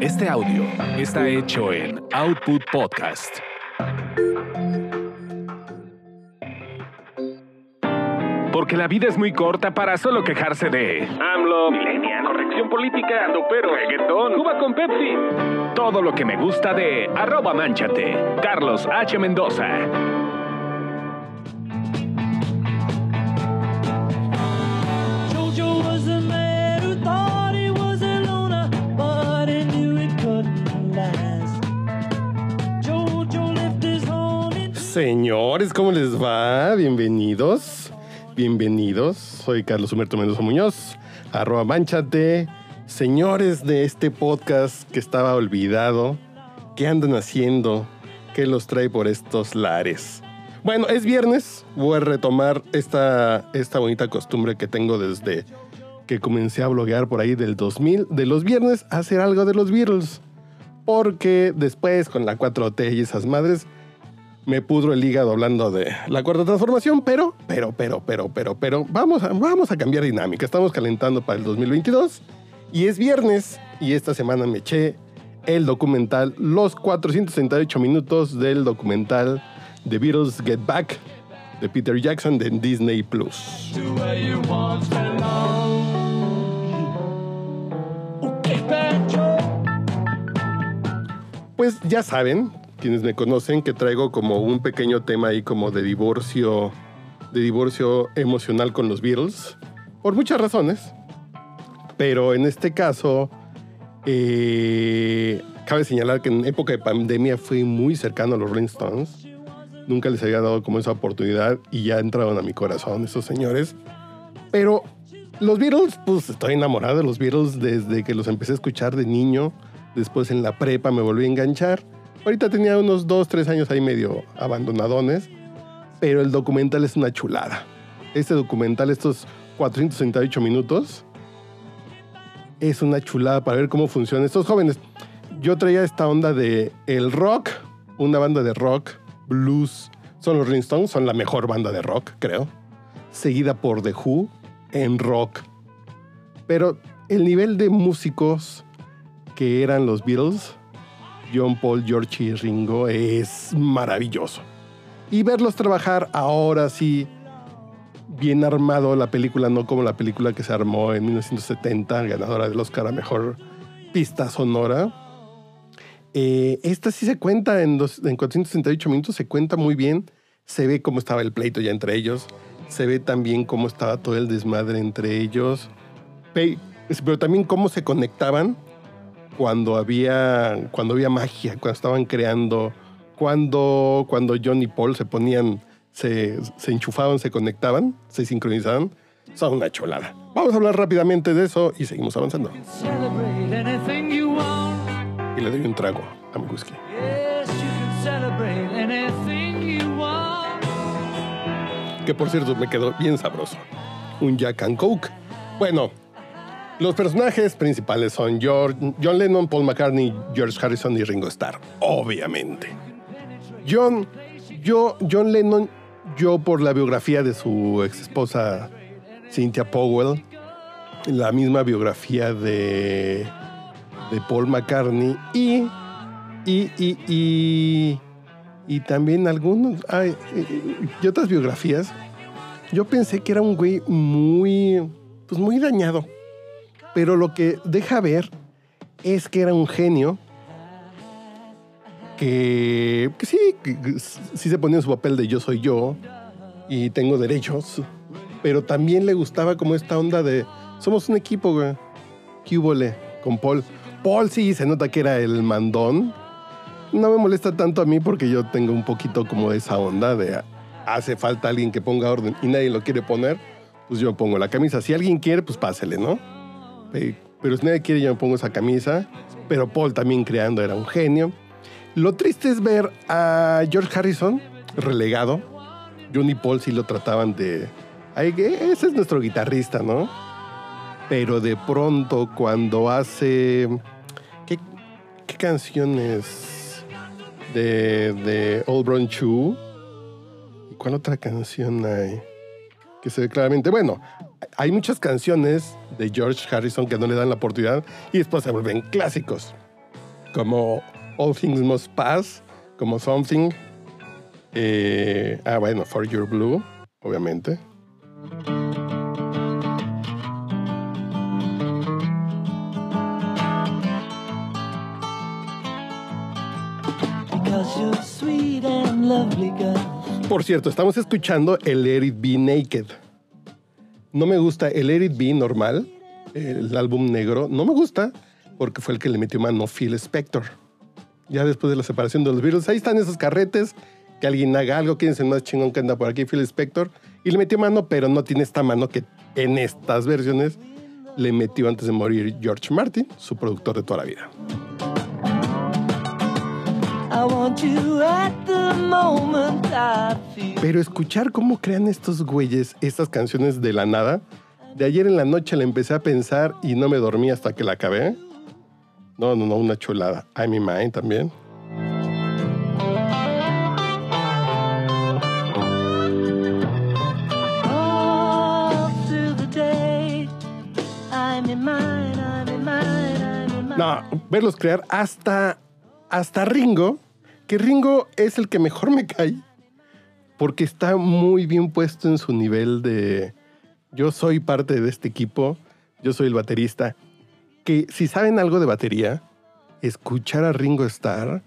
Este audio está hecho en Output Podcast. Porque la vida es muy corta para solo quejarse de AMLO, millennial, corrección política, pero reggaetón, Cuba con Pepsi. Todo lo que me gusta de arroba manchate, Carlos H. Mendoza. Señores, ¿cómo les va? Bienvenidos. Bienvenidos. Soy Carlos Humberto Mendoza Muñoz, arroba manchate. Señores de este podcast que estaba olvidado, ¿qué andan haciendo? ¿Qué los trae por estos lares? Bueno, es viernes. Voy a retomar esta, esta bonita costumbre que tengo desde que comencé a bloguear por ahí del 2000, de los viernes, a hacer algo de los Beatles. Porque después, con la 4T y esas madres, me pudro el hígado hablando de la cuarta transformación, pero, pero, pero, pero, pero, pero, vamos a, vamos a cambiar dinámica. Estamos calentando para el 2022 y es viernes y esta semana me eché el documental, los 468 minutos del documental The Beatles Get Back de Peter Jackson de Disney Plus. Pues ya saben, quienes me conocen, que traigo como un pequeño tema ahí como de divorcio, de divorcio emocional con los Beatles, por muchas razones. Pero en este caso, eh, cabe señalar que en época de pandemia fui muy cercano a los Rolling Stones. Nunca les había dado como esa oportunidad y ya entraron a mi corazón esos señores. Pero los Beatles, pues estoy enamorado de los Beatles desde que los empecé a escuchar de niño. Después en la prepa me volví a enganchar. Ahorita tenía unos 2, 3 años ahí medio abandonadones. Pero el documental es una chulada. Este documental, estos 468 minutos, es una chulada para ver cómo funcionan estos jóvenes. Yo traía esta onda de el rock, una banda de rock, blues. Son los Rolling Stones, son la mejor banda de rock, creo. Seguida por The Who en rock. Pero el nivel de músicos que eran los Beatles, John Paul, George y Ringo, es maravilloso. Y verlos trabajar ahora sí, bien armado la película, no como la película que se armó en 1970, ganadora del Oscar a Mejor Pista Sonora. Eh, esta sí se cuenta en, dos- en 468 minutos, se cuenta muy bien. Se ve cómo estaba el pleito ya entre ellos. Se ve también cómo estaba todo el desmadre entre ellos. Pe- Pero también cómo se conectaban cuando había, cuando había magia, cuando estaban creando, cuando, cuando John y Paul se ponían, se, enchufaban, se conectaban, se sincronizaban. Son una cholada. Vamos a hablar rápidamente de eso y seguimos avanzando. Y le doy un trago a mi whisky. Que por cierto me quedó bien sabroso. Un Jack and Coke. Bueno, los personajes principales son John Lennon, Paul McCartney, George Harrison y Ringo Starr, obviamente. John, yo, John Lennon, yo por la biografía de su ex esposa Cynthia Powell, la misma biografía de, de Paul McCartney y, y, y, y, y también algunos, ay, y otras biografías, yo pensé que era un güey muy, pues muy dañado. Pero lo que deja ver es que era un genio que, sí, sí se ponía en su papel de yo soy yo y tengo derechos, pero también le gustaba como esta onda de somos un equipo, güey. ¿Qué húbole con Paul? Paul sí se nota que era el mandón. No me molesta tanto a mí porque yo tengo un poquito como esa onda de hace falta alguien que ponga orden y nadie lo quiere poner, pues yo pongo la camisa. Si alguien quiere, pues pásele, ¿no? Pe- Pero si nadie quiere, yo me pongo esa camisa. Pero Paul también creando era un genio. Lo triste es ver a George Harrison relegado. John y Paul sí lo trataban de... Ay, que ese es nuestro guitarrista, ¿no? Pero de pronto cuando hace... ¿Qué, qué canciones de, de Old Brown? ¿Y cuál otra canción hay? Que se ve claramente... Bueno, hay muchas canciones de George Harrison que no le dan la oportunidad y después se vuelven clásicos, como All Things Must Pass, como Something. eh, ah, bueno, For Your Blue, obviamente. Por cierto, estamos escuchando el Let It Be Naked. No me gusta el Let Be normal, el álbum negro. No me gusta porque fue el que le metió mano Phil Spector. Ya después de la separación de los Beatles, ahí están esos carretes. Que alguien haga algo, quién es el más chingón que anda por aquí, Phil Spector. Y le metió mano, pero no tiene esta mano que en estas versiones le metió antes de morir George Martin, su productor de toda la vida. Pero escuchar cómo crean estos güeyes estas canciones de la nada, de ayer en la noche la empecé a pensar y no me dormí hasta que la acabé. No, no, no, una chulada. I'm in mine también. No, verlos crear hasta, hasta Ringo, que Ringo es el que mejor me cae, porque está muy bien puesto en su nivel de yo soy parte de este equipo, yo soy el baterista, que si saben algo de batería, escuchar a Ringo Starr,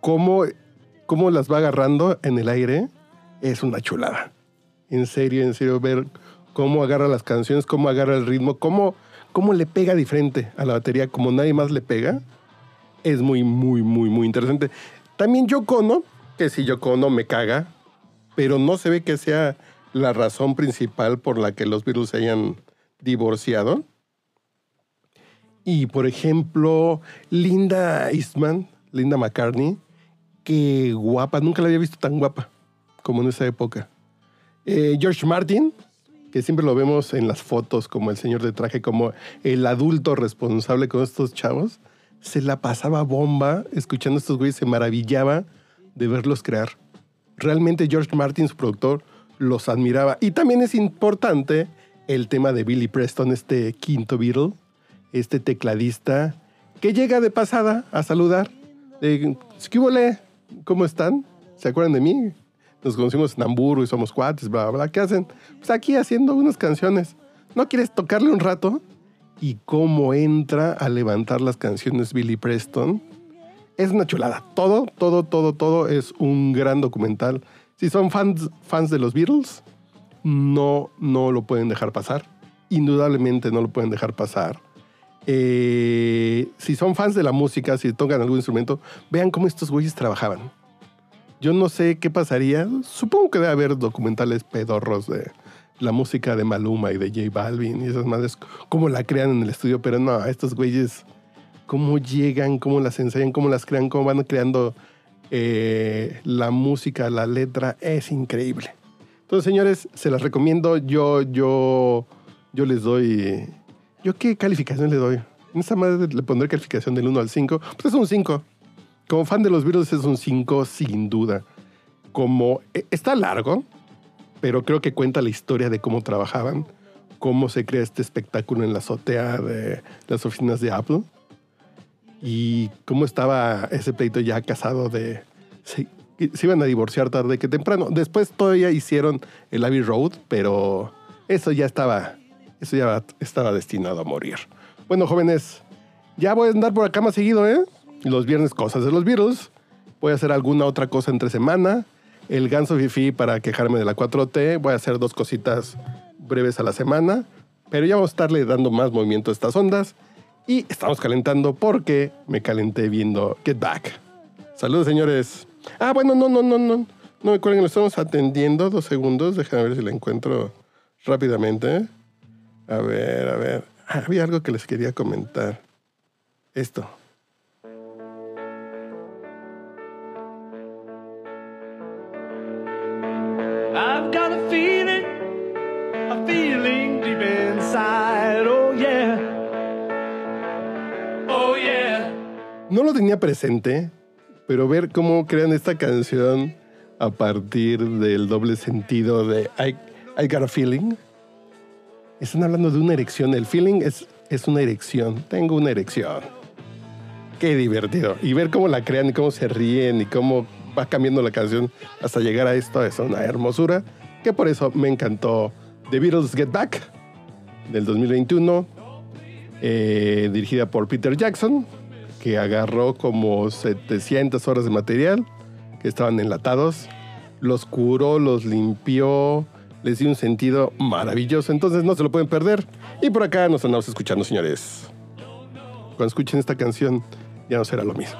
cómo, cómo las va agarrando en el aire, es una chulada. En serio, en serio, ver cómo agarra las canciones, cómo agarra el ritmo, cómo, cómo le pega diferente a la batería, como nadie más le pega, es muy, muy, muy, muy interesante. También Yoko Ono, que si Yoko Ono me caga, pero no se ve que sea la razón principal por la que los Beatles se hayan divorciado. Y por ejemplo, Linda Eastman, Linda McCartney, que guapa, nunca la había visto tan guapa como en esa época. Eh, George Martin, que siempre lo vemos en las fotos como el señor de traje, como el adulto responsable con estos chavos, se la pasaba bomba escuchando a estos güeyes, se maravillaba de verlos crear. Realmente George Martin, su productor, los admiraba. Y también es importante el tema de Billy Preston, este quinto Beatle, este tecladista, que llega de pasada a saludar. De, ¿Qué huele? ¿Cómo están? ¿Se acuerdan de mí? Nos conocimos en Hamburgo y somos cuates, bla, bla, bla. ¿Qué hacen? Pues aquí haciendo unas canciones. ¿No quieres tocarle un rato? Y cómo entra a levantar las canciones Billy Preston. Es una chulada. Todo, todo, todo, todo es un gran documental. Si son fans, fans de los Beatles, no, no lo pueden dejar pasar. Indudablemente no lo pueden dejar pasar. Eh, si son fans de la música, si tocan algún instrumento, vean cómo estos güeyes trabajaban. Yo no sé qué pasaría. Supongo que debe haber documentales pedorros de la música de Maluma y de J Balvin y esas madres, cómo la crean en el estudio, pero no, estos güeyes, cómo llegan, cómo las ensayan, cómo las crean, cómo van creando eh, la música, la letra, es increíble. Entonces, señores, se las recomiendo. Yo, yo, yo les doy. ¿Yo qué calificación le doy? En esta madre le pondré calificación del 1 al 5. Pues es un 5. Como fan de los Beatles es un 5 sin duda. Como eh, está largo, pero creo que cuenta la historia de cómo trabajaban, cómo se crea este espectáculo en la azotea de las oficinas de Apple y cómo estaba ese pleito ya casado de... Se, se iban a divorciar tarde que temprano. Después todavía hicieron el Abbey Road, pero eso ya estaba, eso ya estaba destinado a morir. Bueno, jóvenes, ya voy a andar por acá más seguido, ¿eh? Los viernes cosas de los Beatles. Voy a hacer alguna otra cosa entre semana. El ganso fifi para quejarme de la 4T. Voy a hacer dos cositas breves a la semana. Pero ya vamos a estarle dando más movimiento a estas ondas. Y estamos calentando porque me calenté viendo Get Back. Saludos, señores. Ah, bueno, no, no, no, no. No me acuerden, lo estamos atendiendo. Dos segundos. Déjame ver si la encuentro rápidamente. A ver, a ver. Ah, había algo que les quería comentar. Esto. Lo tenía presente, pero ver cómo crean esta canción a partir del doble sentido de I, I Got a Feeling Están hablando de una erección. El feeling es, es una erección. Tengo una erección. Qué divertido. Y ver cómo la crean y cómo se ríen y cómo va cambiando la canción hasta llegar a esto es una hermosura. Que por eso me encantó The Beatles Get Back del 2021, eh, dirigida por Peter Jackson, que agarró como 700 horas de material que estaban enlatados, los curó, los limpió, les dio un sentido maravilloso, entonces no se lo pueden perder. Y por acá nos andamos escuchando, señores. Cuando escuchen esta canción, ya no será lo mismo.